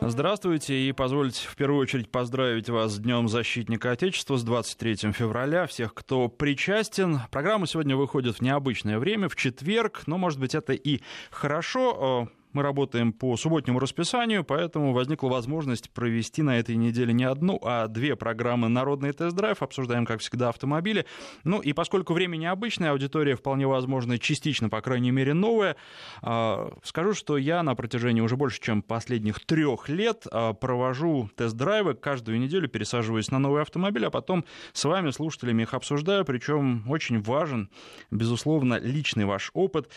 Здравствуйте и позвольте в первую очередь поздравить вас с Днем Защитника Отечества с 23 февраля. Всех, кто причастен. Программа сегодня выходит в необычное время, в четверг, но, может быть, это и хорошо. Мы работаем по субботнему расписанию, поэтому возникла возможность провести на этой неделе не одну, а две программы «Народный тест-драйв». Обсуждаем, как всегда, автомобили. Ну и поскольку время необычное, аудитория вполне возможно частично, по крайней мере, новая, а, скажу, что я на протяжении уже больше, чем последних трех лет а, провожу тест-драйвы. Каждую неделю пересаживаюсь на новый автомобиль, а потом с вами, слушателями, их обсуждаю. Причем очень важен, безусловно, личный ваш опыт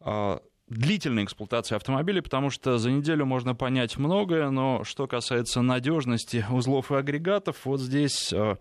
а, длительной эксплуатации автомобиля, потому что за неделю можно понять многое, но что касается надежности узлов и агрегатов, вот здесь э,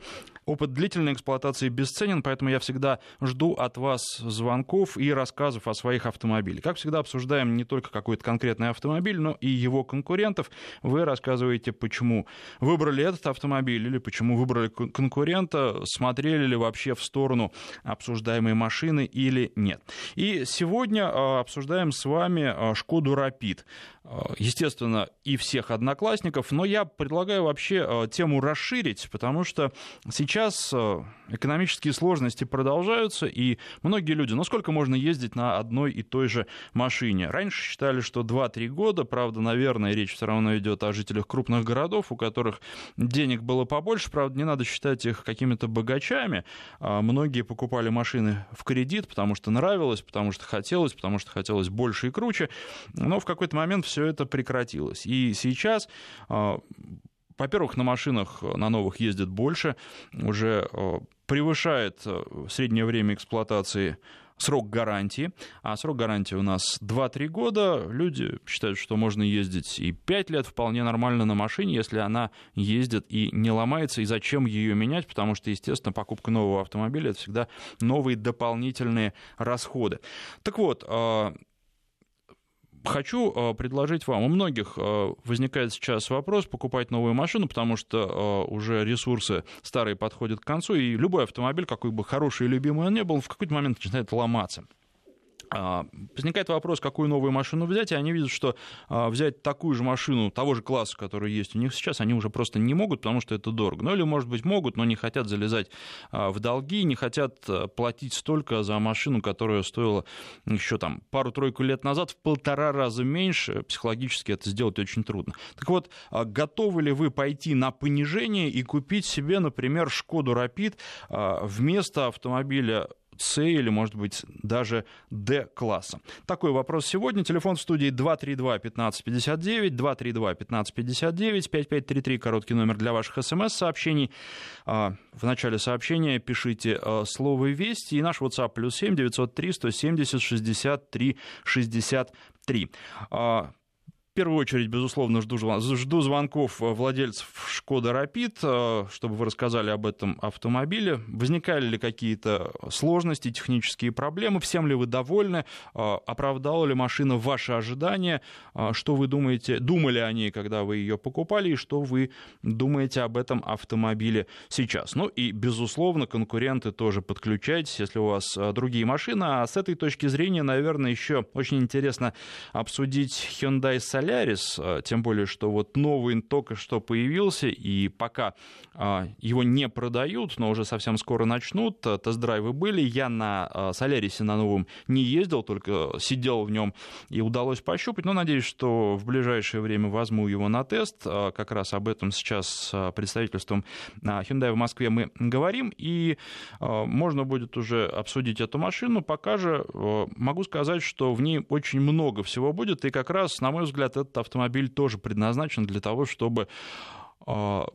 Опыт длительной эксплуатации бесценен, поэтому я всегда жду от вас звонков и рассказов о своих автомобилях. Как всегда, обсуждаем не только какой-то конкретный автомобиль, но и его конкурентов. Вы рассказываете, почему выбрали этот автомобиль или почему выбрали конкурента, смотрели ли вообще в сторону обсуждаемой машины или нет. И сегодня а, обсуждаем вами а, Шкоду Рапид. А, естественно, и всех одноклассников, но я предлагаю вообще тему расширить, потому что сейчас сейчас э, экономические сложности продолжаются, и многие люди, ну сколько можно ездить на одной и той же машине? Раньше считали, что 2-3 года, правда, наверное, речь все равно идет о жителях крупных городов, у которых денег было побольше, правда, не надо считать их какими-то богачами. А многие покупали машины в кредит, потому что нравилось, потому что хотелось, потому что хотелось больше и круче, но в какой-то момент все это прекратилось. И сейчас а, во-первых, на машинах на новых ездят больше, уже э, превышает э, среднее время эксплуатации срок гарантии, а срок гарантии у нас 2-3 года. Люди считают, что можно ездить и 5 лет вполне нормально на машине, если она ездит и не ломается, и зачем ее менять, потому что, естественно, покупка нового автомобиля — это всегда новые дополнительные расходы. Так вот, э, Хочу э, предложить вам, у многих э, возникает сейчас вопрос покупать новую машину, потому что э, уже ресурсы старые подходят к концу, и любой автомобиль, какой бы хороший и любимый он ни был, в какой-то момент начинает ломаться. А, возникает вопрос, какую новую машину взять, и они видят, что а, взять такую же машину того же класса, который есть у них сейчас, они уже просто не могут, потому что это дорого. Ну или, может быть, могут, но не хотят залезать а, в долги, не хотят платить столько за машину, которая стоила еще там пару-тройку лет назад в полтора раза меньше. Психологически это сделать очень трудно. Так вот, готовы ли вы пойти на понижение и купить себе, например, Шкоду Рапид вместо автомобиля с или, может быть, даже D-класса? Такой вопрос сегодня. Телефон в студии 232-1559, 232-1559, 5533, короткий номер для ваших смс-сообщений. А, в начале сообщения пишите а, слово «Вести» и наш WhatsApp плюс 7 903 170 63 63 в первую очередь, безусловно, жду, жду звонков э, владельцев Шкода Рапид, э, чтобы вы рассказали об этом автомобиле. Возникали ли какие-то сложности, технические проблемы? Всем ли вы довольны? Э, оправдала ли машина ваши ожидания? Что вы думаете, думали о ней, когда вы ее покупали, и что вы думаете об этом автомобиле сейчас? Ну и, безусловно, конкуренты тоже подключайтесь, если у вас другие машины. А с этой точки зрения, наверное, еще очень интересно обсудить Hyundai Solaris Солярис, а, тем более, что вот новый только что появился, и пока а, его не продают, но уже совсем скоро начнут, а, тест-драйвы были, я на Солярисе на новом не ездил, только сидел в нем и удалось пощупать, но надеюсь, что в ближайшее время возьму его на тест, как раз об этом сейчас с представительством Hyundai в Москве мы говорим, и можно будет уже обсудить эту машину, пока же могу сказать, что в ней очень много всего будет, и как раз, на мой взгляд, этот автомобиль тоже предназначен для того, чтобы а,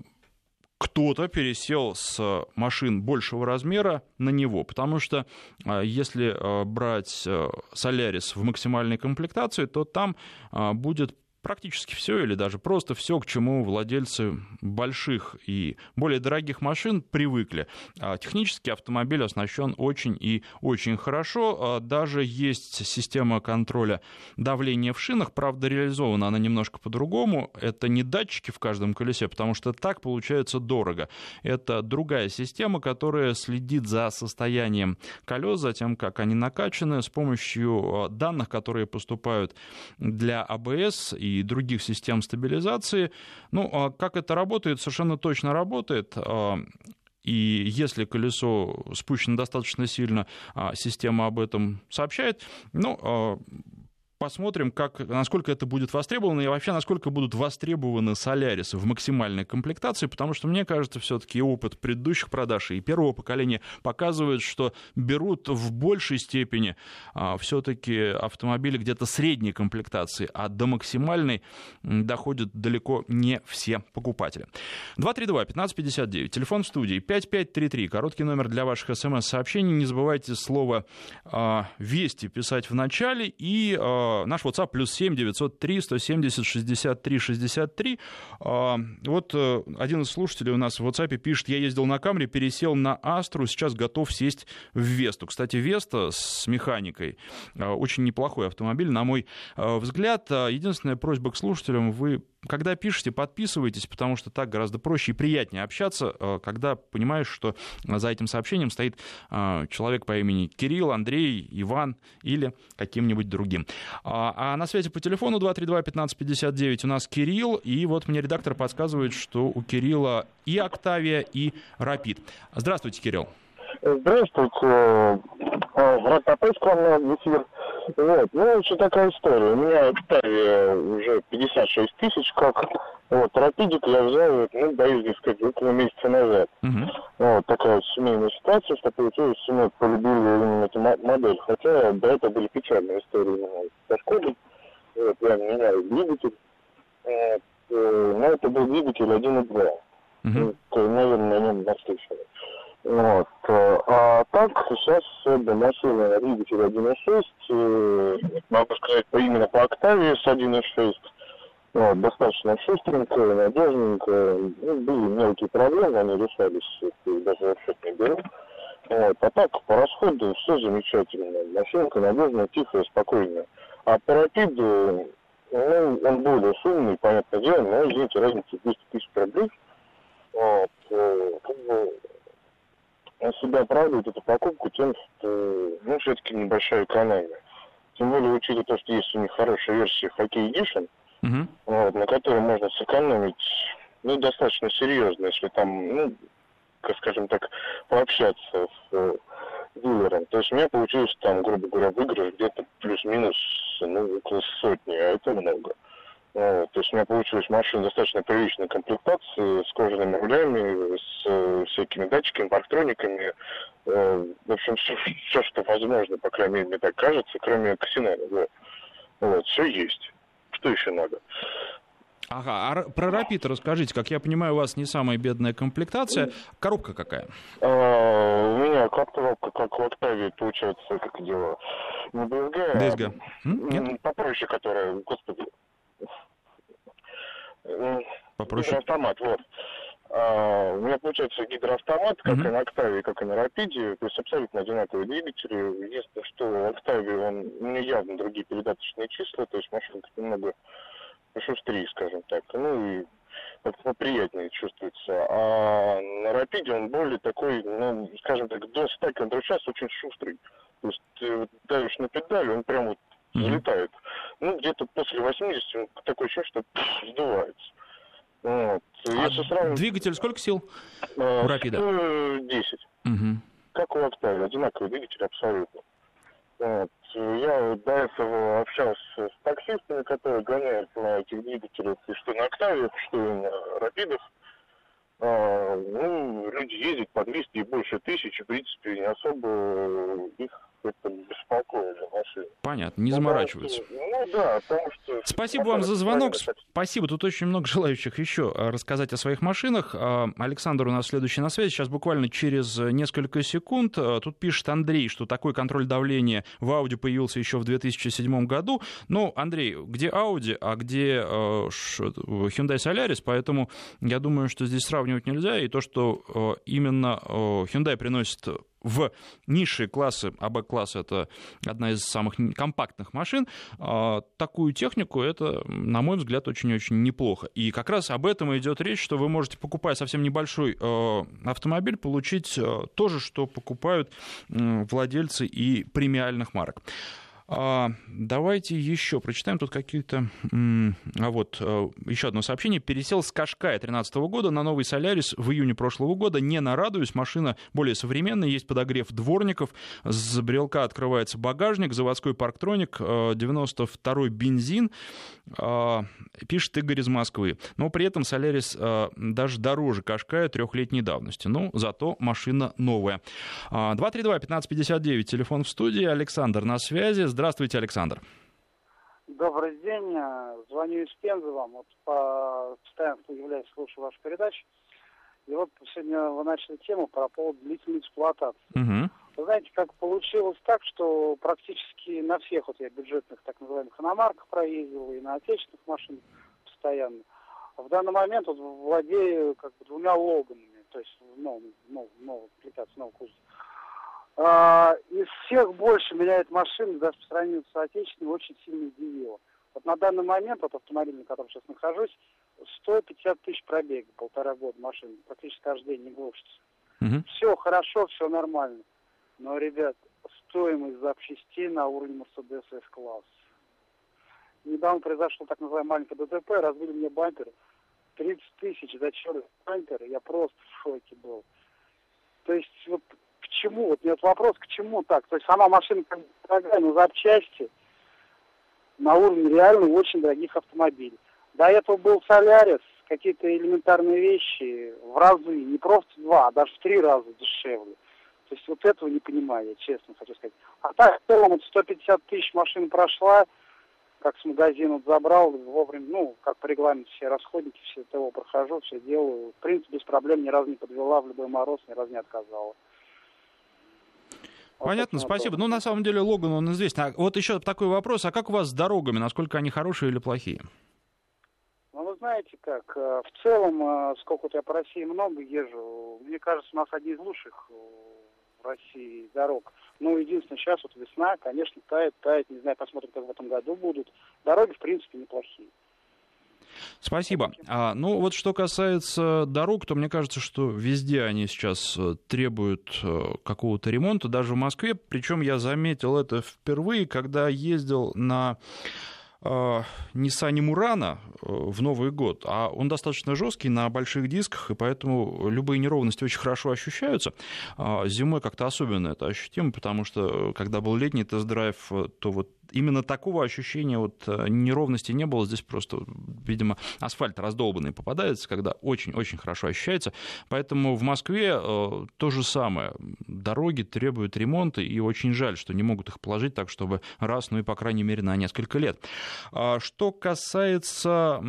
кто-то пересел с машин большего размера на него, потому что а, если а, брать Солярис в максимальной комплектации, то там будет практически все или даже просто все, к чему владельцы больших и более дорогих машин привыкли. А технически автомобиль оснащен очень и очень хорошо. А даже есть система контроля давления в шинах, правда, реализована она немножко по-другому. Это не датчики в каждом колесе, потому что так получается дорого. Это другая система, которая следит за состоянием колес, за тем, как они накачаны, с помощью данных, которые поступают для АБС и и других систем стабилизации. Ну, а как это работает, совершенно точно работает. А, и если колесо спущено достаточно сильно, система об этом сообщает. Ну, посмотрим, как, насколько это будет востребовано и вообще насколько будут востребованы солярисы в максимальной комплектации, потому что мне кажется, все-таки опыт предыдущих продаж и первого поколения показывает, что берут в большей степени а, все-таки автомобили где-то средней комплектации, а до максимальной доходят далеко не все покупатели. 232-1559, телефон в студии 5533, короткий номер для ваших смс-сообщений. Не забывайте слово а, «Вести» писать в начале и а, наш WhatsApp плюс 7 903 170 63 63. Вот э, один из слушателей у нас в WhatsApp пишет, я ездил на Камри, пересел на Астру, сейчас готов сесть в Весту. Кстати, Веста с механикой э, очень неплохой автомобиль, на мой э, взгляд. Единственная просьба к слушателям, вы когда пишете, подписывайтесь, потому что так гораздо проще и приятнее общаться, э, когда понимаешь, что за этим сообщением стоит э, человек по имени Кирилл, Андрей, Иван или каким-нибудь другим. А, а на связи по телефону 232-1559 у нас Кирилл, и вот мне редактор подсказывает, что у Кирилла и Октавия, и Рапид. Здравствуйте, Кирилл. Здравствуйте. Рад попасть к вам на эфир. Вот, ну, что такая история. У меня Октавия уже 56 тысяч, как вот, Рапидик я взял, ну, боюсь сказать, около месяца назад. Uh-huh. Вот, такая семейная ситуация, что получилось, что мы полюбили именно эту модель. Хотя до этого были печальные истории именно со Шкодой. Вот, я менял двигатель. Вот, э, но это был двигатель 1.2. Uh-huh. Ну, наверное, на нем наслышали. Вот. Э, а так, сейчас машина двигатель 1.6, могу сказать, именно по октаве с 1.6, вот, достаточно шустренькая, надежненькая. Ну, были мелкие проблемы, они решались, даже в счет не беру. Вот. А так, по расходу все замечательно. Машинка надежная, тихая, спокойная. А по рапиду, ну, он более шумный, понятное дело, но, извините, разница 200 тысяч рублей. Вот. Э, как бы он себя оправдывает эту покупку тем, что, ну, все-таки небольшая экономия. Тем более, учитывая то, что есть у них хорошая версия Hockey Edition, uh-huh. вот, на которой можно сэкономить, ну, достаточно серьезно, если там, ну, как скажем так, пообщаться с э, дилером. То есть у меня получилось там, грубо говоря, выигрыш где-то плюс-минус, ну, около сотни, а это много. Вот, то есть у меня получилась машина достаточно приличной комплектации, с кожаными рулями, с э, всякими датчиками, парктрониками. Э, в общем, все, все, что возможно, по крайней мере, мне так кажется, кроме Кассинера. Да. Вот, все есть. Что еще надо? Ага, а про Рапид расскажите, как я понимаю, у вас не самая бедная комплектация. Коробка какая? А, у меня коробка, как в Октавии, получается, как дело, не DSG. А, Нет? попроще, которая, господи, Попроще. Гидроавтомат, вот. А, у меня получается гидроавтомат, как uh-huh. и на Октавии, как и на Рапиде, то есть абсолютно одинаковые двигатели. Единственное, что в Октавии он не явно другие передаточные числа, то есть машинка немного шустрее, скажем так. Ну и как-то поприятнее чувствуется. А на Рапиде он более такой, ну, скажем так, до 100 км в час очень шустрый. То есть ты вот давишь на педаль, он прям вот mm-hmm. Ну, где-то после 80 такое ощущение, что пфф, сдувается. Вот. А сравнивать... Двигатель сколько сил а, у Рапида? 10. Угу. Как у Октавии, одинаковый двигатель абсолютно. Вот. Я до этого общался с таксистами, которые гоняют на этих двигателях, и что на Октавиях, что и на Рапидах. А, ну, люди ездят по 200 и больше тысяч, в принципе, не особо их это беспокоили машины. Понятно, не заморачиваются. Ну да, потому что... Спасибо вам за звонок. Спасибо. Тут очень много желающих еще э, рассказать о своих машинах. Э, Александр у нас следующий на связи. Сейчас буквально через несколько секунд. Э, тут пишет Андрей, что такой контроль давления в Audi появился еще в 2007 году. Ну, Андрей, где Audi, а где Hyundai Solaris, поэтому я думаю, что здесь сравнивать нельзя. И то, что именно Hyundai приносит в низшие классы, а Б-класс это одна из самых компактных машин, а, такую технику это, на мой взгляд, очень-очень неплохо. И как раз об этом идет речь, что вы можете, покупая совсем небольшой э, автомобиль, получить э, то же, что покупают владельцы и премиальных марок. А, давайте еще прочитаем тут какие-то... А вот, э, еще одно сообщение. Пересел с Кашкая 2013 года на новый Солярис в июне прошлого года. Не нарадуюсь, машина более современная, есть подогрев дворников, с брелка открывается багажник, заводской парктроник, 92-й э, бензин, а, пишет Игорь из Москвы. Но при этом Солярис э, даже дороже Кашкая трехлетней давности. Ну, зато машина новая. 232-1559, телефон в студии. Александр на связи. Здравствуйте, Александр. Добрый день. Звоню из Пензы вам. Вот по... постоянно являюсь, слушаю вашу передачу. И вот сегодня вы начали тему про поводу длительной эксплуатации. Угу. Вы знаете, как получилось так, что практически на всех вот я бюджетных так называемых иномарках проездил и на отечественных машинах постоянно. В данный момент вот владею как бы двумя логанами, то есть новым, новым, новым, комплектацией нового кузова. А, из всех больше меня эта машина, даже по сравнению с отечественной, очень сильно удивила. Вот на данный момент, вот автомобиль, на котором сейчас нахожусь, 150 тысяч пробега, полтора года машины, практически каждый день не глушится. Угу. Все хорошо, все нормально. Но, ребят, стоимость запчастей на уровне Mercedes S-класс. Недавно произошло так называемое маленькое ДТП, разбили мне бампер. 30 тысяч за черный бампер, я просто в шоке был. То есть вот чему? Вот нет вопрос, к чему так? То есть сама машина как дорогая, но запчасти на уровне реально очень дорогих автомобилей. До этого был Солярис, какие-то элементарные вещи в разы, не просто два, а даже в три раза дешевле. То есть вот этого не понимаю, я честно хочу сказать. А так, в целом, вот 150 тысяч машин прошла, как с магазина забрал, вовремя, ну, как по регламенту все расходники, все ТО прохожу, все делаю. В принципе, без проблем ни разу не подвела, в любой мороз ни разу не отказала. Понятно, спасибо. Ну, на самом деле, Логан, он известен. А вот еще такой вопрос. А как у вас с дорогами? Насколько они хорошие или плохие? Ну, вы знаете как, э, в целом, э, сколько вот я по России много езжу, мне кажется, у нас одни из лучших э, в России дорог. Ну, единственное, сейчас вот весна, конечно, тает, тает, не знаю, посмотрим, как в этом году будут. Дороги, в принципе, неплохие. Спасибо. А, ну вот что касается дорог, то мне кажется, что везде они сейчас э, требуют э, какого-то ремонта, даже в Москве. Причем я заметил это впервые, когда ездил на э, Nissan Murano в Новый год, а он достаточно жесткий на больших дисках, и поэтому любые неровности очень хорошо ощущаются. А зимой как-то особенно это ощутимо, потому что когда был летний тест-драйв, то вот именно такого ощущения вот э, неровности не было. Здесь просто, видимо, асфальт раздолбанный попадается, когда очень-очень хорошо ощущается. Поэтому в Москве э, то же самое. Дороги требуют ремонта, и очень жаль, что не могут их положить так, чтобы раз, ну и, по крайней мере, на несколько лет. А что касается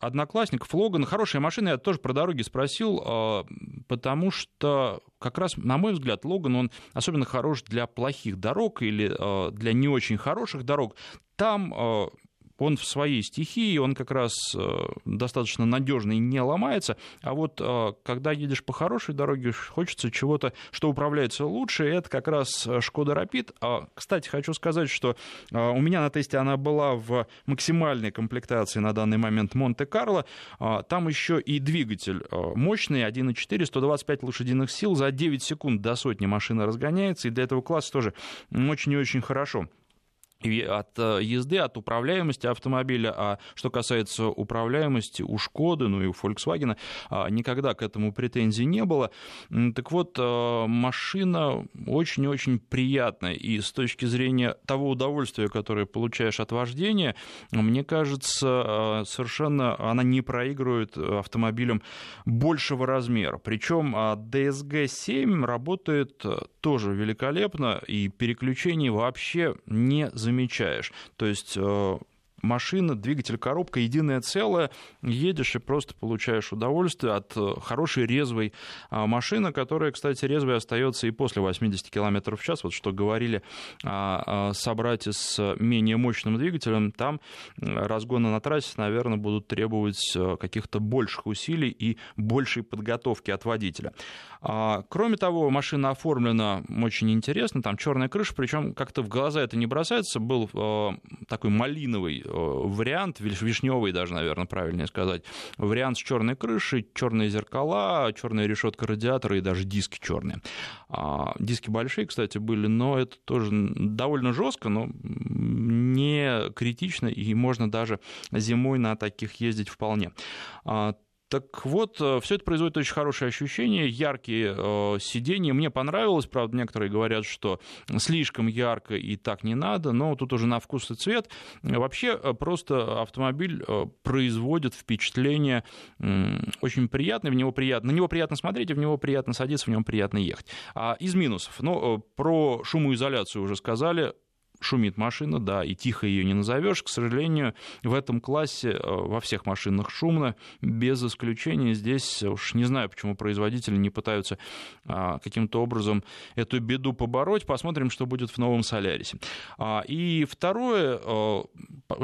одноклассников. Логан хорошая машина, я тоже про дороги спросил, а, потому что как раз, на мой взгляд, Логан, он особенно хорош для плохих дорог или а, для не очень хороших дорог. Там он в своей стихии, он как раз э, достаточно надежный и не ломается. А вот э, когда едешь по хорошей дороге, хочется чего-то, что управляется лучше, это как раз Шкода Рапид. Кстати, хочу сказать, что э, у меня на тесте она была в максимальной комплектации на данный момент Монте-Карло. Там еще и двигатель мощный, 1.4, 125 лошадиных сил. За 9 секунд до сотни машина разгоняется, и для этого класса тоже очень и очень хорошо от э, езды, от управляемости автомобиля. А что касается управляемости у Шкоды, ну и у Volkswagen, а, никогда к этому претензий не было. Так вот, э, машина очень-очень приятная. И с точки зрения того удовольствия, которое получаешь от вождения, мне кажется, э, совершенно она не проигрывает автомобилям большего размера. Причем DSG-7 работает тоже великолепно, и переключений вообще не замечательно замечаешь. То есть э, машина, двигатель, коробка, единое целое, едешь и просто получаешь удовольствие от э, хорошей резвой а, машины, которая, кстати, резвой остается и после 80 км в час. Вот что говорили о собрате с менее мощным двигателем, там разгоны на трассе, наверное, будут требовать э, каких-то больших усилий и большей подготовки от водителя. А, кроме того, машина оформлена очень интересно, там черная крыша, причем как-то в глаза это не бросается, был э, такой малиновый вариант, вишневый даже, наверное, правильнее сказать, вариант с черной крышей, черные зеркала, черная решетка радиатора и даже диски черные. А, диски большие, кстати, были, но это тоже довольно жестко, но не критично, и можно даже зимой на таких ездить вполне. А, так вот, э, все это производит очень хорошее ощущение, яркие э, сиденья. Мне понравилось, правда, некоторые говорят, что слишком ярко и так не надо, но тут уже на вкус и цвет. Вообще, э, просто автомобиль э, производит впечатление э, очень приятное, в него приятно, на него приятно смотреть, и в него приятно садиться, в нем приятно ехать. А из минусов, ну, э, про шумоизоляцию уже сказали, шумит машина, да, и тихо ее не назовешь. К сожалению, в этом классе э, во всех машинах шумно, без исключения. Здесь уж не знаю, почему производители не пытаются а, каким-то образом эту беду побороть. Посмотрим, что будет в новом Солярисе. А, и второе, э,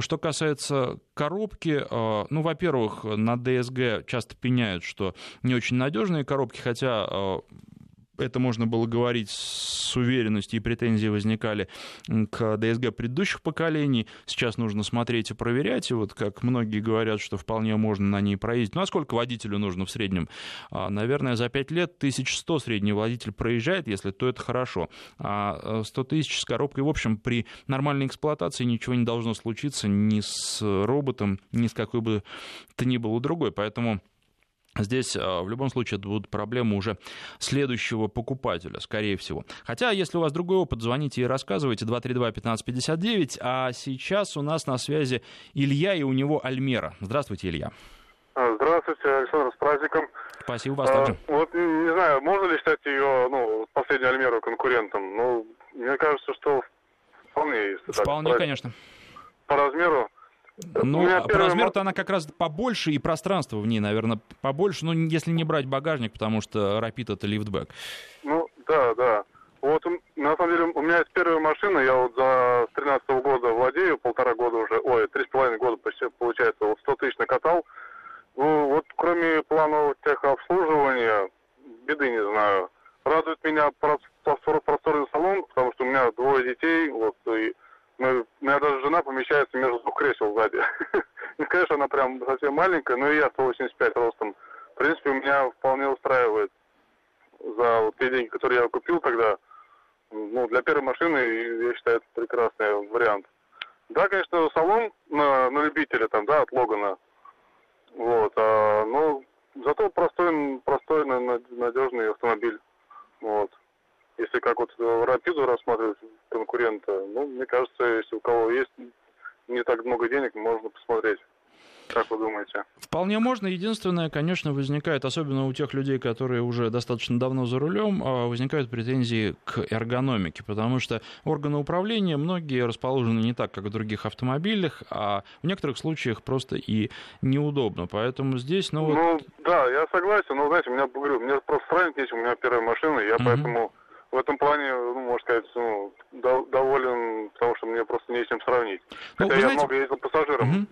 что касается коробки, э, ну, во-первых, на DSG часто пеняют, что не очень надежные коробки, хотя это можно было говорить с уверенностью, и претензии возникали к ДСГ предыдущих поколений. Сейчас нужно смотреть и проверять, и вот как многие говорят, что вполне можно на ней проездить. Ну а сколько водителю нужно в среднем? А, наверное, за 5 лет 1100 средний водитель проезжает, если то это хорошо. А 100 тысяч с коробкой, в общем, при нормальной эксплуатации ничего не должно случиться ни с роботом, ни с какой бы то ни было другой. Поэтому Здесь а, в любом случае это будут проблемы уже следующего покупателя, скорее всего. Хотя, если у вас другой опыт, звоните и рассказывайте 232-1559. А сейчас у нас на связи Илья, и у него Альмера. Здравствуйте, Илья. А, здравствуйте, Александр, с праздником. Спасибо вас а, также. Вот, не знаю, можно ли считать ее, ну, последнюю Альмеру конкурентом? Ну, мне кажется, что вполне. Вполне, так, конечно. По размеру ну, а по размеру-то она как раз побольше, и пространство в ней, наверное, побольше, ну, если не брать багажник, потому что Rapid это лифтбэк. Ну, да, да. Вот, на самом деле, у меня есть первая машина, я вот за 13 -го года владею, полтора года уже, ой, три с половиной года почти, получается, вот 100 тысяч накатал. Ну, вот кроме планового техобслуживания, беды не знаю. Радует меня простор, просторный салон, потому что у меня двое детей, вот, и мы, у меня даже жена помещается между двух кресел сзади. Не сказать, что она прям совсем маленькая, но и я 185 ростом. В принципе, меня вполне устраивает за вот те деньги, которые я купил тогда. Ну, для первой машины, я считаю, это прекрасный вариант. Да, конечно, салон на, на любителя, там, да, от Логана. Вот, а, но зато простой, простой, надежный автомобиль. Вот. Если как вот Рапиду рассматривать конкурента, ну, мне кажется, если у кого есть не так много денег, можно посмотреть. Как вы думаете? Вполне можно. Единственное, конечно, возникает, особенно у тех людей, которые уже достаточно давно за рулем, а, возникают претензии к эргономике, потому что органы управления многие расположены не так, как в других автомобилях, а в некоторых случаях просто и неудобно. Поэтому здесь, ну, ну вот... да, я согласен, но, знаете, у меня, говорю, мне просто сравнить нечем, у меня первая машина, я угу. поэтому в этом плане, ну, можно сказать, ну, доволен, потому что мне просто не с чем сравнить. Ну, Хотя я знаете... много ездил пассажиром. Угу.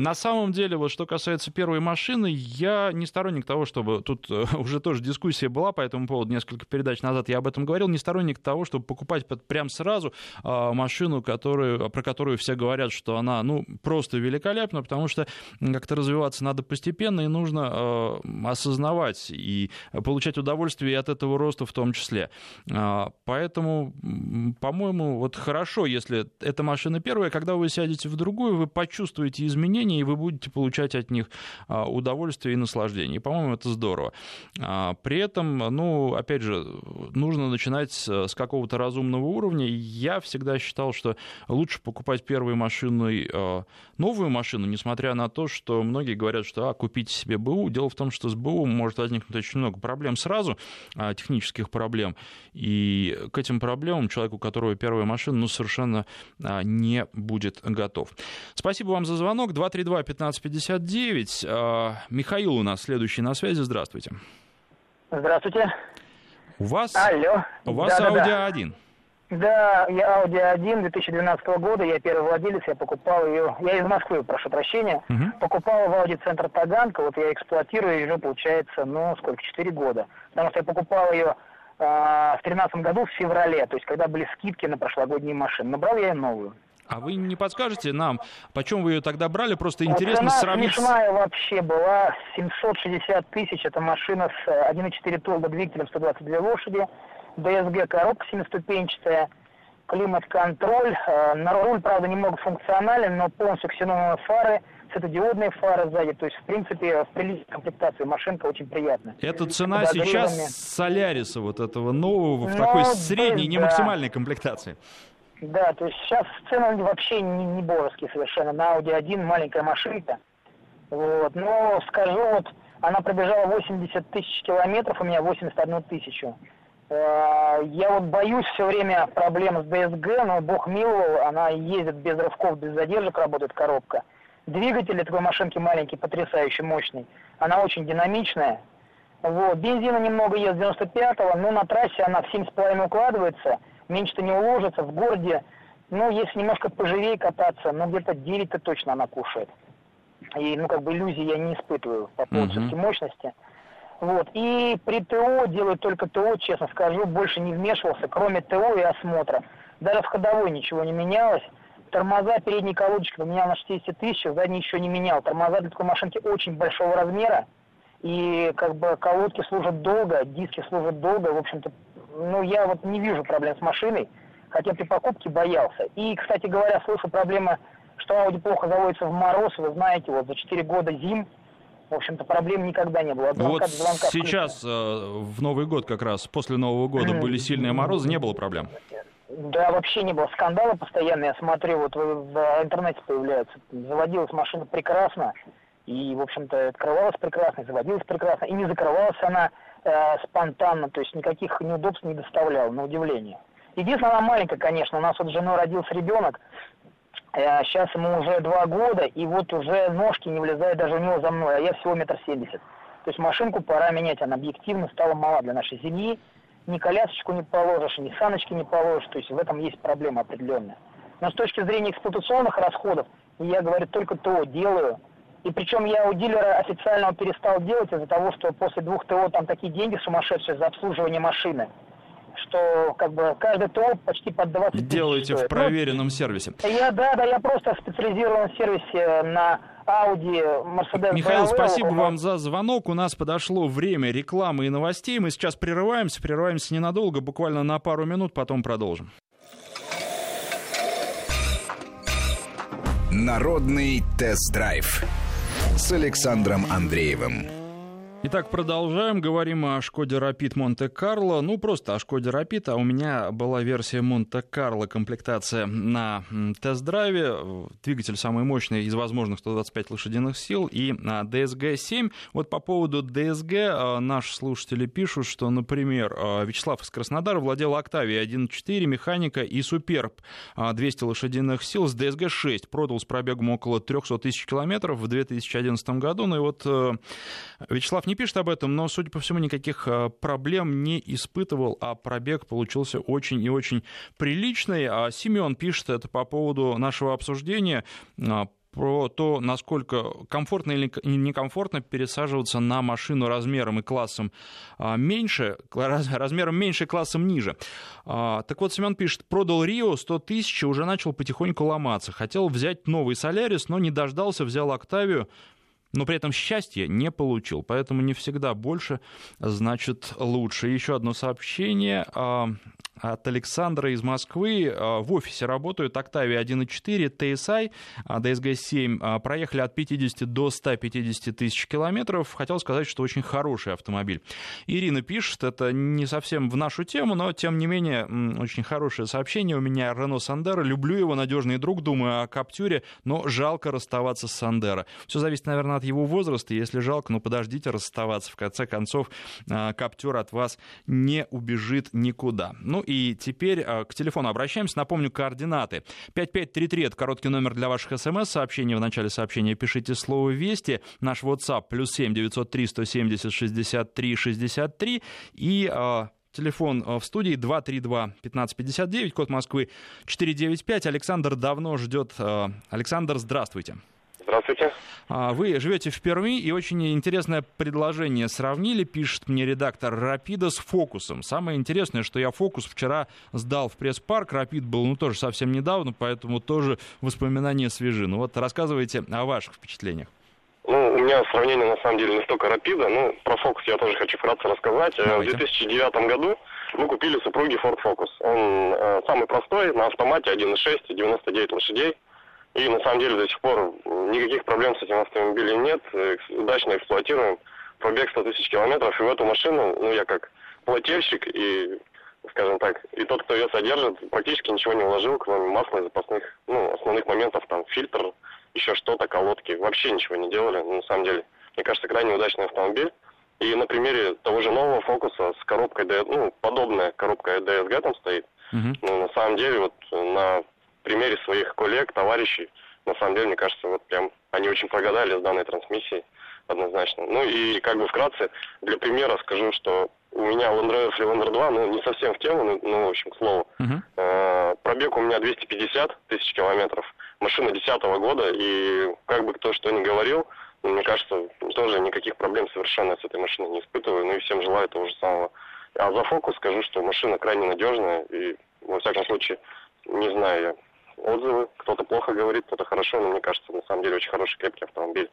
На самом деле, вот что касается первой машины, я не сторонник того, чтобы... Тут э, уже тоже дискуссия была по этому поводу, несколько передач назад я об этом говорил, не сторонник того, чтобы покупать прям сразу а, машину, которую, про которую все говорят, что она, ну, просто великолепна, потому что как-то развиваться надо постепенно, и нужно а, осознавать и получать удовольствие от этого роста в том числе. А, поэтому, по-моему, вот хорошо, если эта машина первая, когда вы сядете в другую, вы почувствуете изменения, изменений, и вы будете получать от них а, удовольствие и наслаждение. И, по-моему, это здорово. А, при этом, ну, опять же, нужно начинать с какого-то разумного уровня. Я всегда считал, что лучше покупать первой машиной а, новую машину, несмотря на то, что многие говорят, что а, купите себе БУ. Дело в том, что с БУ может возникнуть очень много проблем сразу, технических проблем. И к этим проблемам человек, у которого первая машина, ну, совершенно не будет готов. Спасибо вам за звонок. 2 232-1559. А, Михаил у нас следующий на связи. Здравствуйте. Здравствуйте. У вас? Алло. У вас да, Audi да, A1. Да, я Audi A1 2012 года, я первый владелец, я покупал ее, я из Москвы, прошу прощения, угу. покупал в Audi центр Таганка, вот я эксплуатирую ее, получается, ну, сколько, 4 года. Потому что я покупал ее э, в 2013 году в феврале, то есть когда были скидки на прошлогодние машины. Набрал я ее новую. А вы не подскажете нам, почем вы ее тогда брали? Просто интересно Цена сравнить... смешная вообще была 760 тысяч. Это машина с 1.4 турбо двигателем 122 лошади. ДСГ коробка семиступенчатая. Климат-контроль. Э, на руль, правда, немного функционален, но полностью ксеноновые фары светодиодные фары сзади. То есть, в принципе, в приличной комплектации машинка очень приятная. Это цена сейчас Соляриса, вот этого нового, в ну, такой средней, да. не максимальной комплектации. Да, то есть сейчас цены вообще не, не божеские совершенно. На Audi 1 маленькая машинка. Вот. Но скажу, вот она пробежала 80 тысяч километров, у меня 81 тысячу. Э, я вот боюсь все время проблем с DSG, но бог миловал, она ездит без рывков, без задержек, работает коробка. Двигатель такой машинки маленький, потрясающе мощный. Она очень динамичная. Вот. Бензина немного ест 95-го, но на трассе она в 7,5 укладывается – меньше-то не уложится. В городе, ну, если немножко поживее кататься, ну, где-то 9-то точно она кушает. И, ну, как бы иллюзий я не испытываю по поводу mm-hmm. мощности. Вот. И при ТО делаю только ТО, честно скажу, больше не вмешивался, кроме ТО и осмотра. Даже в ходовой ничего не менялось. Тормоза передней колодочки поменял на 60 тысяч, задней еще не менял. Тормоза для такой машинки очень большого размера. И как бы колодки служат долго, диски служат долго. В общем-то, ну, я вот не вижу проблем с машиной, хотя при покупке боялся. И, кстати говоря, слышу проблема, что Audi плохо заводится в мороз. Вы знаете, вот за 4 года зим, в общем-то, проблем никогда не было. звонка вот звонка сейчас, э, в Новый год как раз, после Нового года были сильные морозы, не было проблем? Да, вообще не было. Скандалы постоянно, я смотрю, вот в интернете появляются. Заводилась машина прекрасно, и, в общем-то, открывалась прекрасно, заводилась прекрасно, и не закрывалась она э, спонтанно, то есть никаких неудобств не доставлял, на удивление. Единственное, она маленькая, конечно, у нас вот с женой родился ребенок, э, сейчас ему уже два года, и вот уже ножки не влезают даже у него за мной, а я всего метр семьдесят. То есть машинку пора менять, она объективно стала мала для нашей семьи, ни колясочку не положишь, ни саночки не положишь, то есть в этом есть проблема определенная. Но с точки зрения эксплуатационных расходов, я говорю только то, делаю, и причем я у дилера официального перестал делать из-за того, что после двух ТО там такие деньги сумасшедшие за обслуживание машины что как бы каждый ТО почти под 20 Делаете в проверенном ну, сервисе. Я, да, да, я просто в специализированном сервисе на Audi, Mercedes. Михаил, спасибо вам за звонок. У нас подошло время рекламы и новостей. Мы сейчас прерываемся, прерываемся ненадолго, буквально на пару минут, потом продолжим. Народный тест-драйв с Александром Андреевым. Итак, продолжаем. Говорим о Шкоде Rapid Монте-Карло. Ну, просто о Шкоде Rapid. А у меня была версия Монте-Карло, комплектация на тест-драйве. Двигатель самый мощный из возможных 125 лошадиных сил. И DSG-7. Вот по поводу DSG а, наши слушатели пишут, что, например, а, Вячеслав из Краснодара владел Octavia 1.4, механика и Суперб 200 лошадиных сил с DSG-6. Продал с пробегом около 300 тысяч километров в 2011 году. Ну и вот э, Вячеслав не пишет об этом, но, судя по всему, никаких э, проблем не испытывал, а пробег получился очень и очень приличный. А Семен пишет это по поводу нашего обсуждения а, про то, насколько комфортно или некомфортно пересаживаться на машину размером и классом а, меньше, размером меньше, классом ниже. Так вот, Семен пишет, продал Рио 100 тысяч и уже начал потихоньку ломаться. Хотел взять новый Солярис, но не дождался, взял Октавию, но при этом счастья не получил. Поэтому не всегда больше значит лучше. Еще одно сообщение. От Александра из Москвы. А, в офисе работают Octavia 1.4, TSI, DSG-7. Проехали от 50 до 150 тысяч километров. Хотел сказать, что очень хороший автомобиль. Ирина пишет, это не совсем в нашу тему, но тем не менее очень хорошее сообщение. У меня Рено Сандера. Люблю его, надежный друг, думаю о Каптюре, но жалко расставаться с Сандера. Все зависит, наверное, от его возраста. Если жалко, ну подождите расставаться. В конце концов, а, Каптюр от вас не убежит никуда. Ну и теперь а, к телефону обращаемся. Напомню, координаты. 5533 — это короткий номер для ваших смс-сообщений. В начале сообщения пишите слово «Вести». Наш WhatsApp плюс 7 903 170 63 63. И а, Телефон в студии 232-1559, код Москвы 495. Александр давно ждет. Александр, здравствуйте. Здравствуйте. А, вы живете в Перми, и очень интересное предложение сравнили, пишет мне редактор Рапида с Фокусом. Самое интересное, что я Фокус вчера сдал в пресс-парк, Рапид был, ну, тоже совсем недавно, поэтому тоже воспоминания свежи. Ну вот рассказывайте о ваших впечатлениях. Ну, у меня сравнение на самом деле не столько рапида, ну, про Фокус я тоже хочу вкратце рассказать. Э, Давайте. В 2009 году мы купили супруги Ford Focus. Он э, самый простой, на автомате 1.6, 99 лошадей. И на самом деле до сих пор никаких проблем с этим автомобилем нет. Удачно эксплуатируем. Пробег 100 тысяч километров. И в эту машину, ну, я как плательщик и, скажем так, и тот, кто ее содержит, практически ничего не вложил, кроме масла и запасных, ну, основных моментов, там, фильтр, еще что-то, колодки. Вообще ничего не делали. Ну, на самом деле, мне кажется, крайне удачный автомобиль. И на примере того же нового фокуса с коробкой, ну, подобная коробка DSG там стоит. Uh-huh. Ну, на самом деле, вот на примере своих коллег, товарищей, на самом деле, мне кажется, вот прям они очень прогадали с данной трансмиссией однозначно. Ну и как бы вкратце, для примера скажу, что у меня Land Rover Freelander 2, ну не совсем в тему, ну, ну в общем, к слову. Uh-huh. Э, пробег у меня 250 тысяч километров, машина 10 года, и как бы кто что ни говорил, мне кажется, тоже никаких проблем совершенно с этой машиной не испытываю, ну и всем желаю того же самого. А за фокус скажу, что машина крайне надежная, и во всяком случае, не знаю я, отзывы. Кто-то плохо говорит, кто-то хорошо, но мне кажется, на самом деле очень хороший крепкий автомобиль.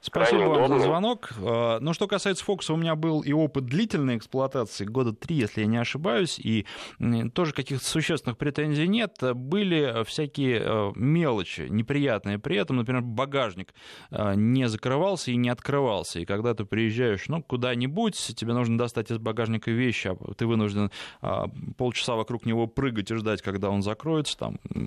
Спасибо Крайне вам удобный. за звонок. А, ну, что касается Фокуса, у меня был и опыт длительной эксплуатации, года три, если я не ошибаюсь, и тоже каких-то существенных претензий нет. Были всякие а, мелочи неприятные при этом. Например, багажник а, не закрывался и не открывался. И когда ты приезжаешь ну, куда-нибудь, тебе нужно достать из багажника вещи, а ты вынужден полчаса вокруг него прыгать и ждать, когда он закроется, там а,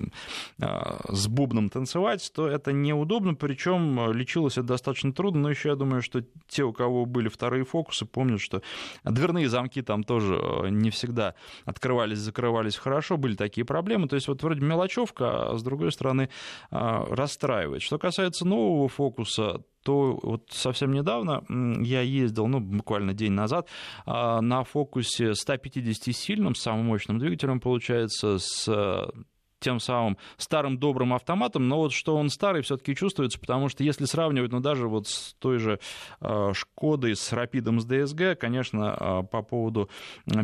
с бубном танцевать, то это неудобно, причем лечилось это достаточно трудно, но еще я думаю, что те, у кого были вторые фокусы, помнят, что дверные замки там тоже э, не всегда открывались, закрывались хорошо, были такие проблемы, то есть вот вроде мелочевка, а с другой стороны расстраивает. Что касается нового фокуса, то вот совсем недавно я ездил, ну, буквально день назад, на фокусе 150-сильным, самым мощным двигателем, получается, с тем самым старым добрым автоматом, но вот что он старый все-таки чувствуется, потому что если сравнивать, ну даже вот с той же э, Шкодой, с Рапидом, с ДСГ, конечно, э, по поводу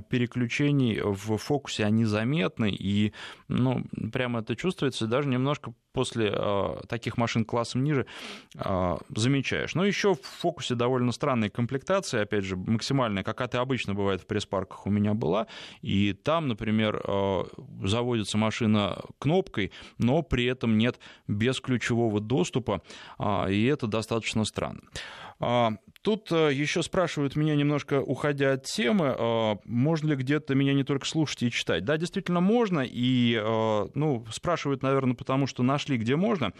переключений в фокусе они заметны, и ну, прямо это чувствуется, даже немножко после э, таких машин классом ниже замечаешь. Но еще в фокусе довольно странная комплектация, опять же, максимальная, как это обычно бывает в пресс-парках, у меня была. И там, например, заводится машина кнопкой, но при этом нет бесключевого доступа, э, и это достаточно странно. А, тут э, еще спрашивают меня, немножко уходя от темы, а, можно ли где-то меня не только слушать и читать. Да, действительно можно, и э, ну, спрашивают, наверное, потому что нашли, где можно.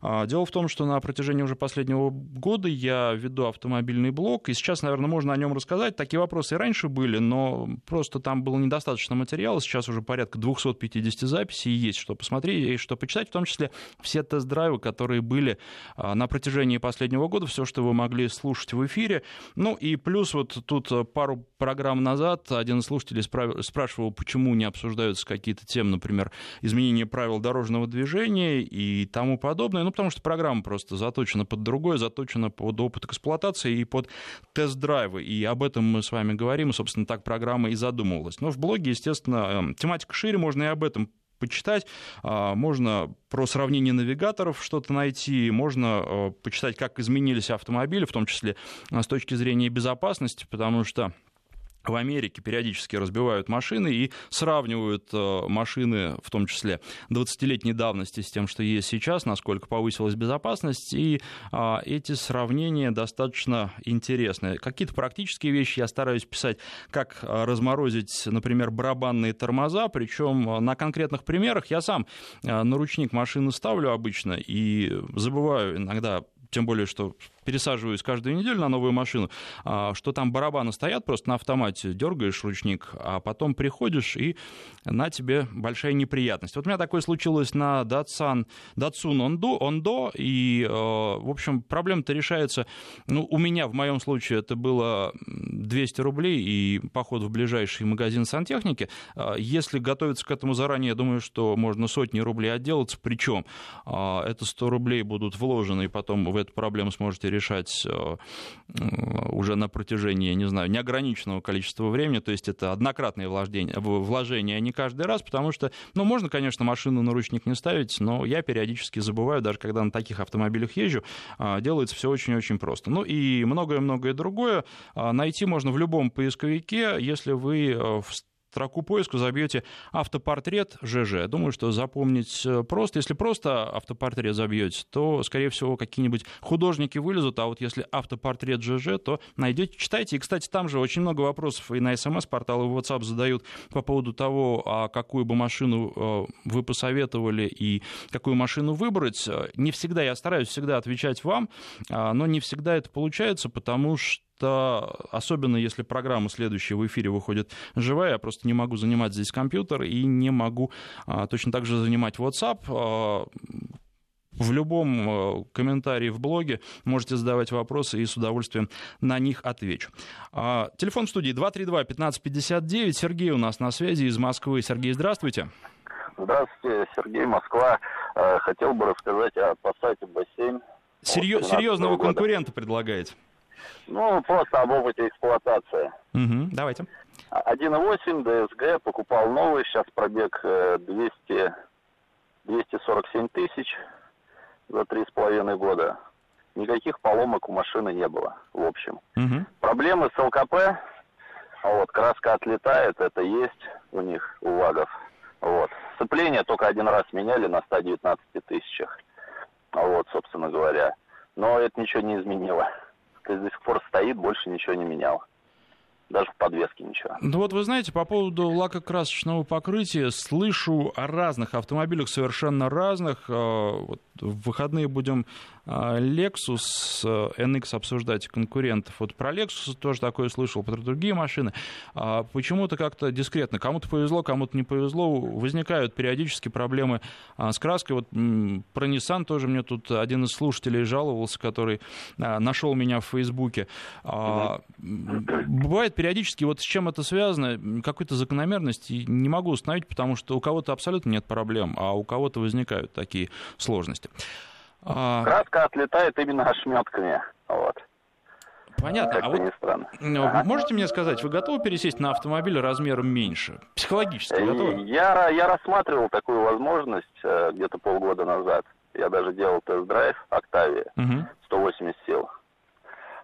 А, дело в том, что на протяжении уже последнего года я веду автомобильный блог, и сейчас, наверное, можно о нем рассказать. Такие вопросы и раньше были, но просто там было недостаточно материала. Сейчас уже порядка 250 записей, есть что посмотреть и что почитать, в том числе все тест-драйвы, которые были на протяжении последнего года, все, что вы могли слушать в эфире. Ну и плюс вот тут э, пару программ назад один из слушателей спрашивал, почему не обсуждаются какие-то темы, например, изменение правил дорожного движения и тому подобное. Ну, потому что программа просто заточена под другое, заточена под опыт эксплуатации и под тест-драйвы. И об этом мы с вами говорим, собственно, так программа и задумывалась. Но в блоге, естественно, эм, тематика шире, можно и об этом почитать. А, можно про сравнение навигаторов что-то найти, можно а, почитать, как изменились автомобили, в том числе а, с точки зрения безопасности, потому что в Америке периодически разбивают машины и сравнивают э, машины, в том числе 20-летней давности, с тем, что есть сейчас, насколько повысилась безопасность, и а, эти сравнения достаточно интересные. Какие-то практические вещи я стараюсь писать, как э, разморозить, например, барабанные тормоза, причем э, на конкретных примерах я сам на ручник машины ставлю обычно и забываю иногда тем более, что пересаживаюсь каждую неделю на новую машину, а, что там барабаны стоят просто на автомате, дергаешь ручник, а потом приходишь и на тебе большая неприятность. Вот у меня такое случилось на Datsun, Datsun Ondo, Ondo и, э, в общем, проблема-то решается, ну, у меня в моем случае это было 200 рублей и поход в ближайший магазин сантехники. А, если готовиться к этому заранее, я думаю, что можно сотни рублей отделаться, причем а, это 100 рублей будут вложены, и потом вы эту проблему сможете решать э, уже на протяжении, не знаю, неограниченного количества времени, то есть это однократное вложение, вложение, а не каждый раз, потому что, ну, можно, конечно, машину на ручник не ставить, но я периодически забываю, даже когда на таких автомобилях езжу, а, делается все очень-очень просто. Ну и многое-многое другое найти можно в любом поисковике, если вы э, в строку поиска забьете автопортрет ЖЖ. Думаю, что запомнить э, просто. Если просто автопортрет забьете, то, скорее всего, какие-нибудь художники вылезут, а вот если автопортрет ЖЖ, то найдете, читайте. И, кстати, там же очень много вопросов и на смс-портал, и в WhatsApp задают по поводу того, а какую бы машину э, вы посоветовали и какую машину выбрать. Не всегда, я стараюсь всегда отвечать вам, а, но не всегда это получается, потому что что особенно если программа следующая в эфире выходит живая, я просто не могу занимать здесь компьютер и не могу а, точно так же занимать WhatsApp. А, в любом а, комментарии в блоге можете задавать вопросы и с удовольствием на них отвечу. Телефон в студии 232-1559. Сергей у нас на связи из Москвы. Сергей, здравствуйте. Здравствуйте, Сергей, Москва. Хотел бы рассказать о Passat B7. Серьезного конкурента предлагаете? Ну, просто об опыте эксплуатации. Угу, давайте. 1.8 DSG, покупал новый, сейчас пробег 200, 247 тысяч за три с половиной года. Никаких поломок у машины не было, в общем. Угу. Проблемы с ЛКП, вот, краска отлетает, это есть у них, у ВАГов. Вот. Сцепление только один раз меняли на 119 тысячах. Вот, собственно говоря. Но это ничего не изменило то до сих пор стоит, больше ничего не менял. Даже в подвеске ничего. Ну вот вы знаете, по поводу лакокрасочного покрытия слышу о разных автомобилях, совершенно разных. А, вот в выходные будем Lexus э, NX обсуждать конкурентов. Вот про Lexus тоже такое слышал, про другие машины. А почему-то как-то дискретно. Кому-то повезло, кому-то не повезло. Возникают периодически проблемы а, с краской. Вот про Nissan тоже мне тут один из слушателей жаловался, который а, нашел меня в Фейсбуке. Бывает периодически, вот с чем это связано, какой-то закономерности не могу установить, потому что у кого-то абсолютно нет проблем, а у кого-то возникают такие сложности. А... Краска отлетает именно ошметками. Вот. Понятно. а вот не странно. Ну, ага. можете мне сказать, вы готовы пересесть на автомобиль размером меньше? Психологически готовы? Я, я рассматривал такую возможность э, где-то полгода назад. Я даже делал тест-драйв Октавия, угу. 180 сил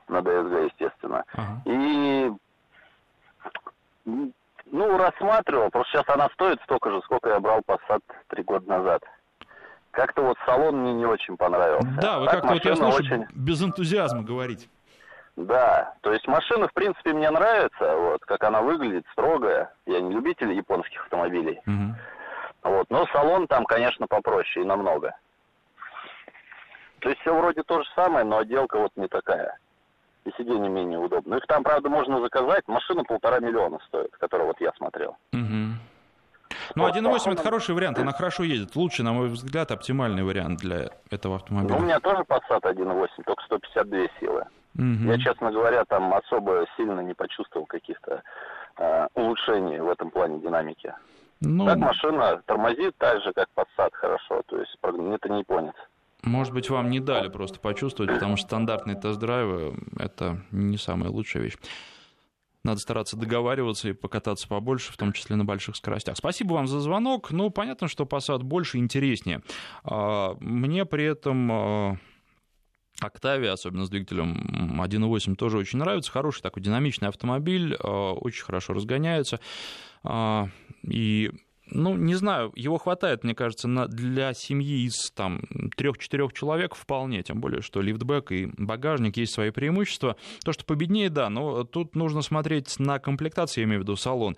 на DSG, естественно. Ага. И ну, рассматривал, просто сейчас она стоит столько же, сколько я брал Passat три года назад как-то вот салон мне не очень понравился. Да, вы как-то вот я слышу, очень... без энтузиазма говорить. Да, то есть машина, в принципе, мне нравится, вот, как она выглядит, строгая. Я не любитель японских автомобилей. Угу. Вот, но салон там, конечно, попроще и намного. То есть все вроде то же самое, но отделка вот не такая. И сиденье менее удобно. Их там, правда, можно заказать. Машина полтора миллиона стоит, которую вот я смотрел. Угу. Ну, 1.8 это хороший вариант, она хорошо едет. Лучший, на мой взгляд, оптимальный вариант для этого автомобиля. Ну, у меня тоже Passat 1.8, только 152 силы. Угу. Я, честно говоря, там особо сильно не почувствовал каких-то э, улучшений в этом плане динамики. Ну... Как машина тормозит так же, как Passat хорошо, то есть это не японец. Может быть, вам не дали просто почувствовать, потому что стандартные тест-драйвы — это не самая лучшая вещь надо стараться договариваться и покататься побольше, в том числе на больших скоростях. Спасибо вам за звонок. Ну, понятно, что Passat больше интереснее. А, мне при этом а, особенно с двигателем 1.8, тоже очень нравится. Хороший такой динамичный автомобиль, а, очень хорошо разгоняется. И ну, не знаю, его хватает, мне кажется, на, для семьи из там трех-четырех человек вполне, тем более, что лифтбэк и багажник есть свои преимущества. То, что победнее, да, но тут нужно смотреть на комплектацию, я имею в виду салон.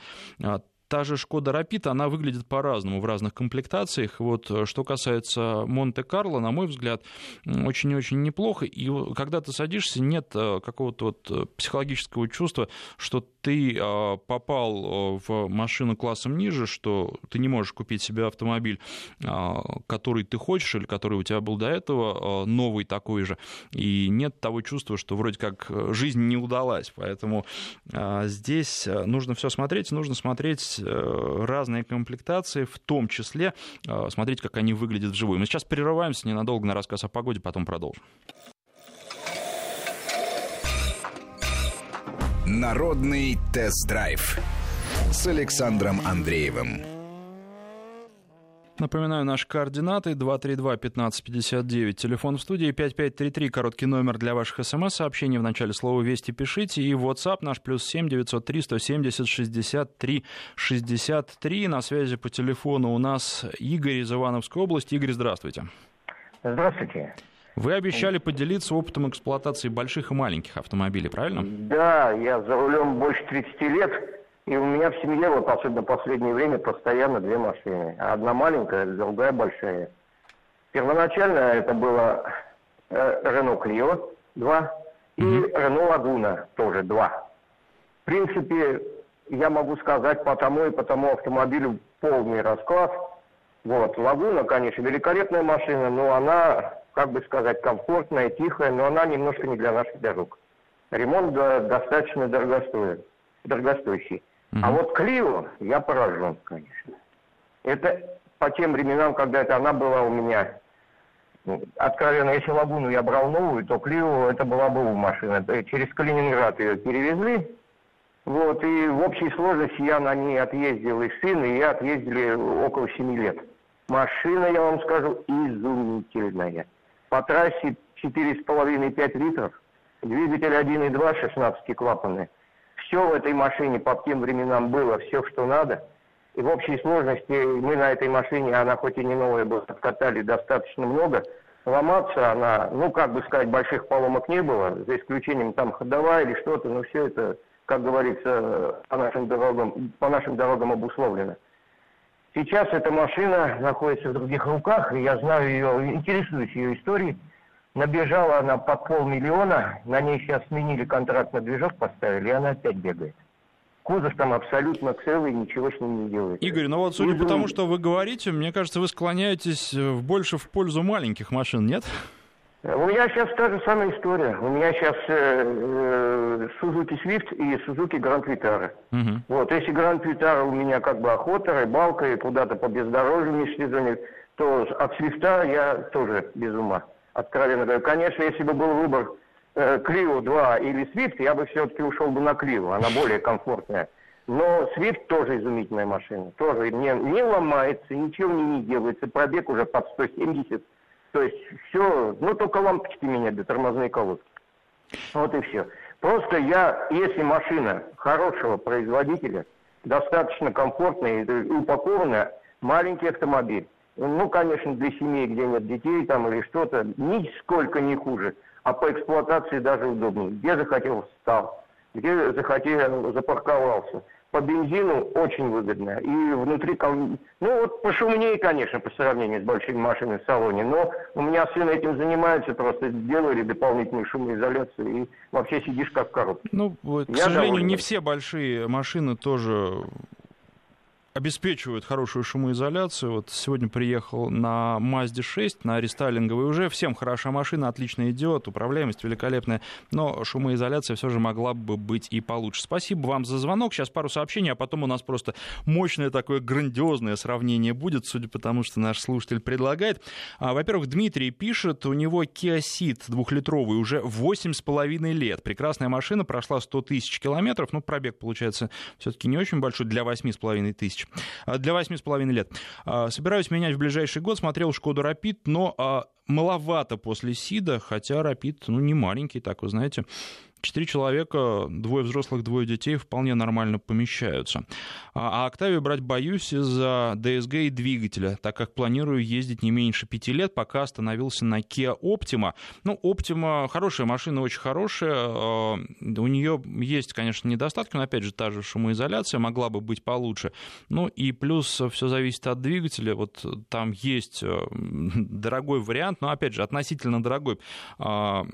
Та же Шкода Rapid, она выглядит по-разному в разных комплектациях. Вот что касается Монте-Карло, на мой взгляд, очень-очень неплохо. И когда ты садишься, нет какого-то вот психологического чувства, что ты попал в машину классом ниже, что ты не можешь купить себе автомобиль, который ты хочешь или который у тебя был до этого, новый такой же. И нет того чувства, что вроде как жизнь не удалась. Поэтому здесь нужно все смотреть, нужно смотреть э, разные комплектации, в том числе э, смотреть, как они выглядят вживую. Мы сейчас прерываемся ненадолго на рассказ о погоде, потом продолжим. Народный тест-драйв с Александром Андреевым. Напоминаю, наши координаты 232-1559, телефон в студии 5533, короткий номер для ваших смс-сообщений. В начале слова «Вести» пишите. И WhatsApp наш плюс 7 903 170 63 63. На связи по телефону у нас Игорь из Ивановской области. Игорь, здравствуйте. Здравствуйте. Вы обещали поделиться опытом эксплуатации больших и маленьких автомобилей, правильно? Да, я за рулем больше 30 лет. И у меня в семье, вот особенно в последнее время, постоянно две машины. Одна маленькая, другая большая. Первоначально это было э, Renault Clio 2 и Renault Laguna тоже 2. В принципе, я могу сказать по тому и по тому автомобилю полный расклад. Вот, Лагуна, конечно, великолепная машина, но она, как бы сказать, комфортная, тихая, но она немножко не для наших дорог. Ремонт достаточно дорогостоящий. А вот Клио я поражен, конечно. Это по тем временам, когда это она была у меня. Ну, откровенно, если Лагуну я брал новую, то Клио это была бы машина. Через Калининград ее перевезли. Вот, и в общей сложности я на ней отъездил и сын, и я отъездили около 7 лет. Машина, я вам скажу, изумительная. По трассе 4,5-5 литров, двигатель 1,2, 16 клапаны – все в этой машине по тем временам было, все, что надо. И в общей сложности мы на этой машине, она хоть и не новая была, откатали достаточно много. Ломаться она, ну, как бы сказать, больших поломок не было, за исключением там ходовая или что-то, но все это, как говорится, по нашим дорогам, по нашим дорогам обусловлено. Сейчас эта машина находится в других руках, и я знаю ее, интересуюсь ее историей. Набежала она под полмиллиона, на ней сейчас сменили контракт на движок, поставили, и она опять бегает. Кузов там абсолютно целый, ничего с ним не делает. Игорь, ну вот судя по тому, что вы говорите, мне кажется, вы склоняетесь э, больше в пользу маленьких машин, нет? У меня сейчас та же самая история. У меня сейчас э, э, Suzuki Swift и Suzuki Grand Vitara. Угу. Вот, если Grand Vitara у меня как бы охота, рыбалка и куда-то по бездорожью межсезонье, то от Свифта я тоже без ума откровенно говоря. Конечно, если бы был выбор э, Clio 2 или Swift, я бы все-таки ушел бы на Clio, она более комфортная. Но Swift тоже изумительная машина, тоже не, не ломается, ничего не, не делается, пробег уже под 170, то есть все, ну только лампочки менять, да тормозные колодки. Вот и все. Просто я, если машина хорошего производителя, достаточно комфортная и упакованная, маленький автомобиль, ну, конечно, для семей, где нет детей там или что-то, нисколько не хуже, а по эксплуатации даже удобнее. Где захотел, встал, где захотел, запарковался. По бензину очень выгодно. И внутри, ну вот пошумнее, конечно, по сравнению с большими машинами в салоне, но у меня сын этим занимается, просто делали дополнительную шумоизоляцию и вообще сидишь как в коробке. Ну, к сожалению, доволен. не все большие машины тоже обеспечивают хорошую шумоизоляцию. Вот сегодня приехал на Mazda 6, на рестайлинговый. Уже всем хороша машина, отлично идет, управляемость великолепная, но шумоизоляция все же могла бы быть и получше. Спасибо вам за звонок. Сейчас пару сообщений, а потом у нас просто мощное такое грандиозное сравнение будет, судя по тому, что наш слушатель предлагает. А, во-первых, Дмитрий пишет, у него Kia Ceed двухлитровый уже 8,5 лет. Прекрасная машина, прошла 100 тысяч километров, ну, пробег получается все-таки не очень большой для 8,5 тысяч тысяч. А, для 8,5 лет. А, собираюсь менять в ближайший год. Смотрел Шкоду Рапид, но а, маловато после Сида, хотя Рапид, ну, не маленький, так вы знаете, четыре человека, двое взрослых, двое детей вполне нормально помещаются. А, а Октавию брать боюсь из-за DSG и двигателя, так как планирую ездить не меньше пяти лет, пока остановился на Kia Optima. Ну, Optima хорошая машина, очень хорошая. А, у нее есть, конечно, недостатки, но, опять же, та же шумоизоляция могла бы быть получше. Ну, и плюс все зависит от двигателя. Вот там есть э, дорогой вариант, но, опять же, относительно дорогой, а,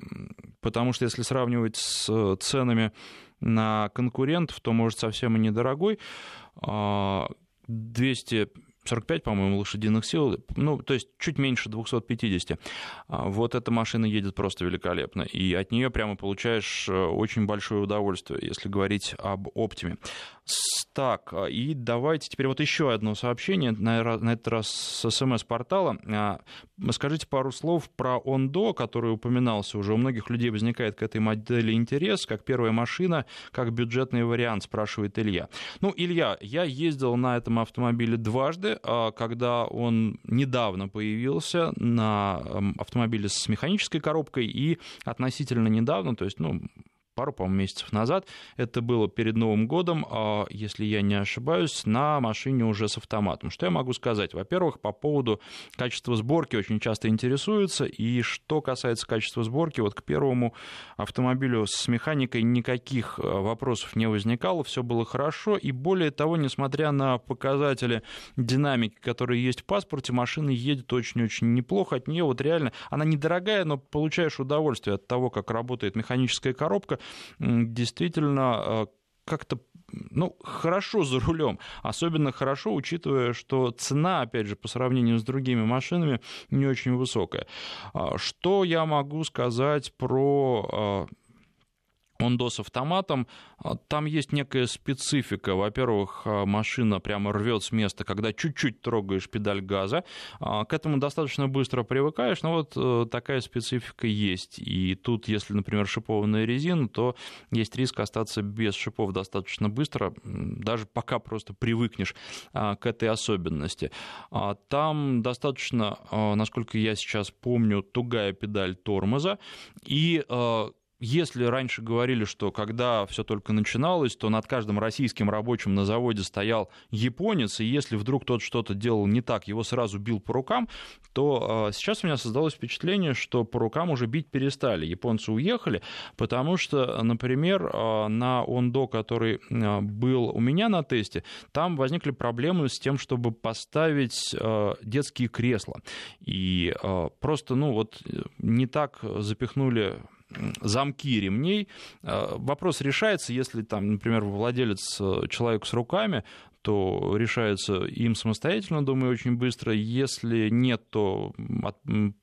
потому что если сравнивать с ценами на конкурентов, то, может, совсем и недорогой. 200 45, по-моему, лошадиных сил, ну, то есть чуть меньше 250. А, вот эта машина едет просто великолепно, и от нее прямо получаешь э, очень большое удовольствие, если говорить об оптиме. Так, а, и давайте теперь вот еще одно сообщение, на, этот раз с СМС-портала. А, скажите пару слов про Ондо, который упоминался уже. У многих людей возникает к этой модели интерес, как первая машина, как бюджетный вариант, спрашивает Илья. Ну, Илья, я ездил на этом автомобиле дважды, а, когда он недавно появился на автомобиле с механической коробкой и относительно недавно, то есть, ну, пару, по-моему, месяцев назад. Это было перед Новым годом, а, если я не ошибаюсь, на машине уже с автоматом. Что я могу сказать? Во-первых, по поводу качества сборки очень часто интересуются. И что касается качества сборки, вот к первому автомобилю с механикой никаких э, вопросов не возникало, все было хорошо. И более того, несмотря на показатели динамики, которые есть в паспорте, машина едет очень-очень неплохо. От нее вот реально, она недорогая, но получаешь удовольствие от того, как работает механическая коробка действительно э, как-то ну, хорошо за рулем. Особенно хорошо, учитывая, что цена, опять же, по сравнению с другими машинами, не очень высокая. А, что я могу сказать про а, Ондо с автоматом, а, там есть некая специфика. Во-первых, а, машина прямо рвет с места, когда чуть-чуть трогаешь педаль газа. А, к этому достаточно быстро привыкаешь, но вот э, такая специфика есть. И тут, если, например, шипованная резина, то есть риск остаться без шипов достаточно быстро, даже пока просто привыкнешь к этой особенности. Там достаточно, насколько я сейчас помню, тугая педаль тормоза, и если раньше говорили, что когда все только начиналось, то над каждым российским рабочим на заводе стоял японец, и если вдруг тот что-то делал не так, его сразу бил по рукам, то э, сейчас у меня создалось впечатление, что по рукам уже бить перестали. Японцы уехали, потому что, например, э, на Ондо, который э, был у меня на тесте, там возникли проблемы с тем, чтобы поставить детские кресла. И просто, ну вот, не так запихнули замки ремней. Э, вопрос решается, если там, например, владелец э, человек с руками, то решается им самостоятельно, думаю, очень быстро. Если нет, то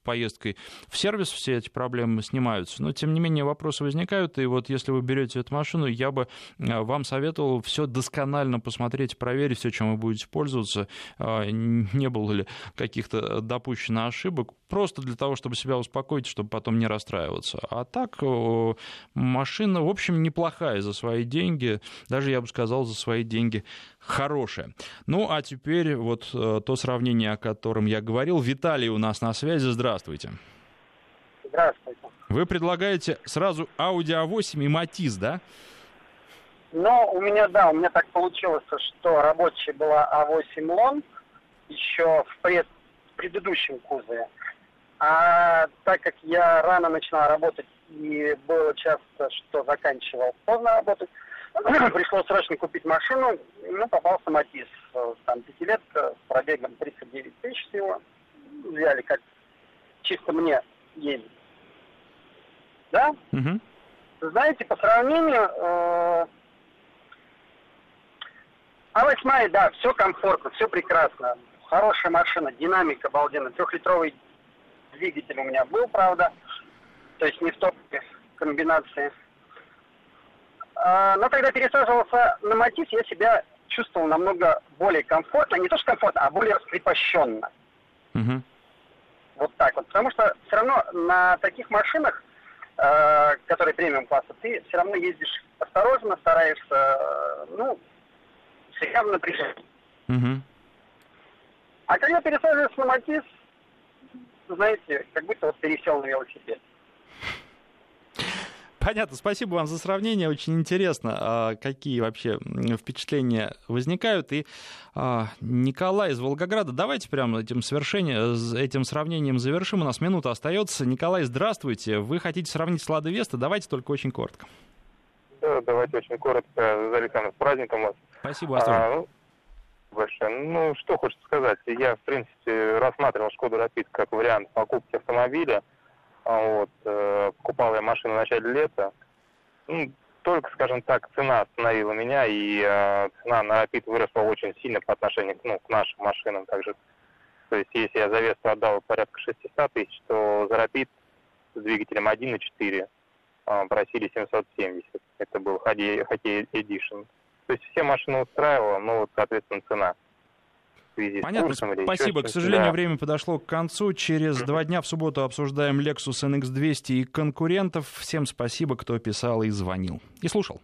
поездкой в сервис все эти проблемы снимаются. Но, тем не менее, вопросы возникают. И вот если вы берете эту машину, я бы э, вам советовал все досконально посмотреть, проверить все, чем вы будете пользоваться. Не было ли каких-то допущено ошибок. Просто для того, чтобы себя успокоить, чтобы потом не расстраиваться. А так, машина, в общем, неплохая за свои деньги. Даже, я бы сказал, за свои деньги хорошее. Ну, а теперь вот э, то сравнение, о котором я говорил. Виталий у нас на связи. Здравствуйте. Здравствуйте. Вы предлагаете сразу Audi A8 и Matiz, да? Ну, у меня, да, у меня так получилось, что рабочая была А8 Лон еще в пред, предыдущем кузове. А так как я рано начинал работать и было часто, что заканчивал поздно работать, пришлось срочно купить машину, ну, попался Матис, там, пятилетка с пробегом 39 тысяч всего. Взяли как чисто мне ездить. Да? Угу. Знаете, по сравнению, э, а восьмая, да, все комфортно, все прекрасно. Хорошая машина, динамика обалденная. Трехлитровый двигатель у меня был, правда. То есть не в топе комбинации. А, но когда пересаживался на Матис, я себя чувствовал намного более комфортно. Не то, что комфортно, а более раскрепощенно. Угу. Вот так вот. Потому что все равно на таких машинах, э, которые премиум класса, ты все равно ездишь осторожно, стараешься, ну, всегда в напряжении. Угу. А когда пересаживаешься на Матис, знаете, как будто вот пересел на велосипед. Понятно, спасибо вам за сравнение, очень интересно, а, какие вообще впечатления возникают. И а, Николай из Волгограда, давайте прямо этим, совершение, этим сравнением завершим, у нас минута остается. Николай, здравствуйте, вы хотите сравнить с Лада Веста, давайте только очень коротко. Да, давайте очень коротко, Александр, с праздником вас. Спасибо вас а, ну, большое. Ну, что хочется сказать, я, в принципе, рассматривал Шкоду Рапид как вариант покупки автомобиля, вот, э, покупал я машину в начале лета. Ну, только, скажем так, цена остановила меня, и э, цена на Rapid выросла очень сильно по отношению ну, к нашим машинам. Также, то есть, если я за Весту отдал порядка 600 тысяч, то за Rapid с двигателем 1.4 э, просили 770. Это был Хоккей Edition. То есть все машины устраивало, но вот, соответственно, цена связи Понятно, с курсом. Спасибо. К сожалению, да. время подошло к концу. Через два дня в субботу обсуждаем Lexus NX200 и конкурентов. Всем спасибо, кто писал и звонил. И слушал.